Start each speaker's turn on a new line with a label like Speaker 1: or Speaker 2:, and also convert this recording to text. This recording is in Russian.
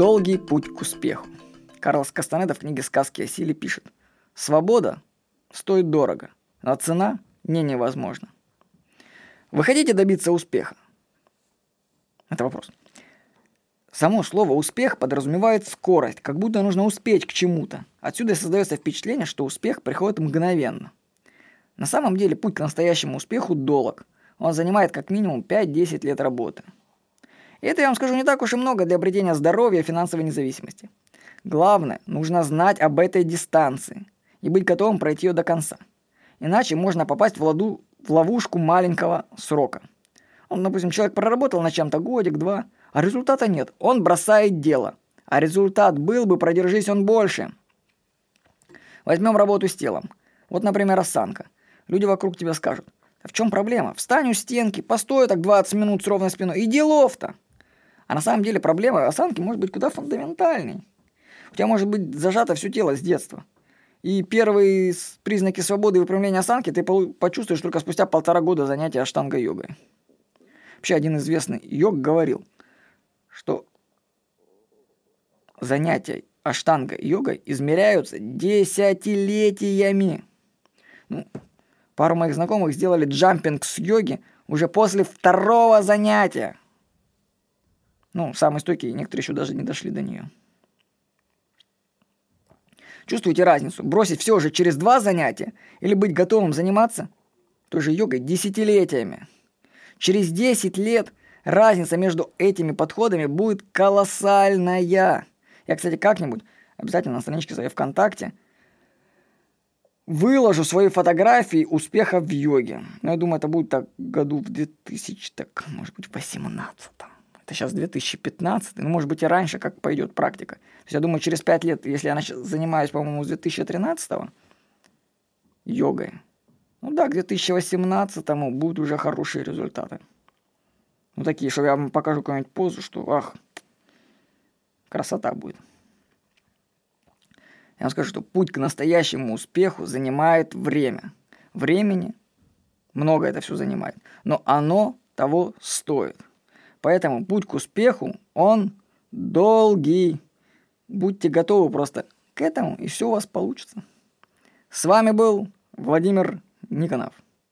Speaker 1: Долгий путь к успеху. Карлос Кастанеда в книге «Сказки о силе» пишет «Свобода стоит дорого, но цена не невозможна». Вы хотите добиться успеха? Это вопрос. Само слово «успех» подразумевает скорость, как будто нужно успеть к чему-то. Отсюда создается впечатление, что успех приходит мгновенно. На самом деле путь к настоящему успеху долг. Он занимает как минимум 5-10 лет работы. И это, я вам скажу, не так уж и много для обретения здоровья и финансовой независимости. Главное, нужно знать об этой дистанции и быть готовым пройти ее до конца. Иначе можно попасть в, ладу, в ловушку маленького срока. Он, допустим, человек проработал на чем-то годик-два, а результата нет. Он бросает дело. А результат был бы, продержись он больше. Возьмем работу с телом. Вот, например, осанка. Люди вокруг тебя скажут, а в чем проблема? Встань у стенки, постой так 20 минут с ровной спиной, и делов-то. А на самом деле проблема осанки может быть куда фундаментальней. У тебя может быть зажато все тело с детства. И первые признаки свободы и выпрямления осанки ты почувствуешь только спустя полтора года занятия аштанга-йогой. Вообще один известный йог говорил, что занятия аштанга-йогой измеряются десятилетиями. Ну, пару моих знакомых сделали джампинг с йоги уже после второго занятия. Ну, самые стойкие, некоторые еще даже не дошли до нее. Чувствуете разницу? Бросить все уже через два занятия или быть готовым заниматься той же йогой десятилетиями? Через 10 лет разница между этими подходами будет колоссальная. Я, кстати, как-нибудь обязательно на страничке своей ВКонтакте выложу свои фотографии успеха в йоге. Но я думаю, это будет так году в 2000, так, может быть, в 18 это сейчас 2015, ну, может быть, и раньше, как пойдет практика. То есть, я думаю, через 5 лет, если я нач... занимаюсь, по-моему, с 2013 йогой, ну да, к 2018 будут уже хорошие результаты. Ну, такие, что я вам покажу какую-нибудь позу, что, ах, красота будет. Я вам скажу, что путь к настоящему успеху занимает время. Времени много это все занимает, но оно того стоит. Поэтому путь к успеху, он долгий. Будьте готовы просто к этому, и все у вас получится. С вами был Владимир Никонов.